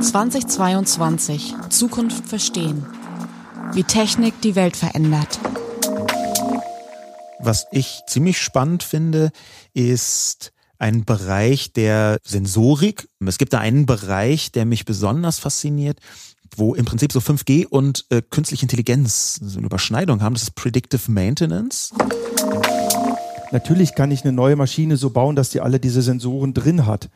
2022 Zukunft verstehen. Wie Technik die Welt verändert. Was ich ziemlich spannend finde, ist ein Bereich der Sensorik. Es gibt da einen Bereich, der mich besonders fasziniert, wo im Prinzip so 5G und äh, künstliche Intelligenz so eine Überschneidung haben. Das ist Predictive Maintenance. Natürlich kann ich eine neue Maschine so bauen, dass die alle diese Sensoren drin hat.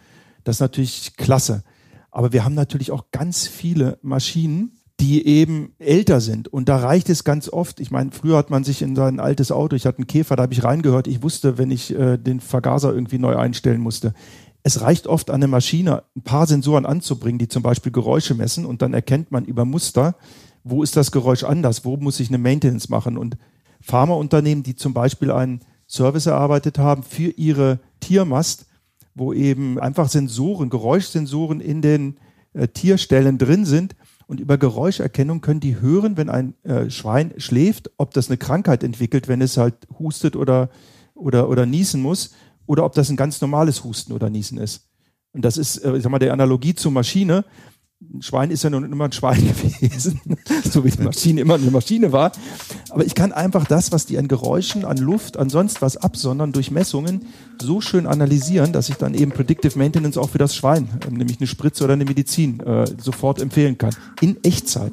Das ist natürlich klasse. Aber wir haben natürlich auch ganz viele Maschinen, die eben älter sind. Und da reicht es ganz oft. Ich meine, früher hat man sich in sein altes Auto, ich hatte einen Käfer, da habe ich reingehört, ich wusste, wenn ich äh, den Vergaser irgendwie neu einstellen musste. Es reicht oft an eine Maschine, ein paar Sensoren anzubringen, die zum Beispiel Geräusche messen und dann erkennt man über Muster, wo ist das Geräusch anders, wo muss ich eine Maintenance machen. Und Pharmaunternehmen, die zum Beispiel einen Service erarbeitet haben für ihre Tiermast, wo eben einfach Sensoren, Geräuschsensoren in den äh, Tierstellen drin sind. Und über Geräuscherkennung können die hören, wenn ein äh, Schwein schläft, ob das eine Krankheit entwickelt, wenn es halt hustet oder, oder, oder niesen muss, oder ob das ein ganz normales Husten oder Niesen ist. Und das ist, äh, ich sag mal, der Analogie zur Maschine ein Schwein ist ja nun immer ein Schwein gewesen, so wie die Maschine immer eine Maschine war. Aber ich kann einfach das, was die an Geräuschen, an Luft, an sonst was absondern durch Messungen, so schön analysieren, dass ich dann eben Predictive Maintenance auch für das Schwein, nämlich eine Spritze oder eine Medizin, äh, sofort empfehlen kann. In Echtzeit.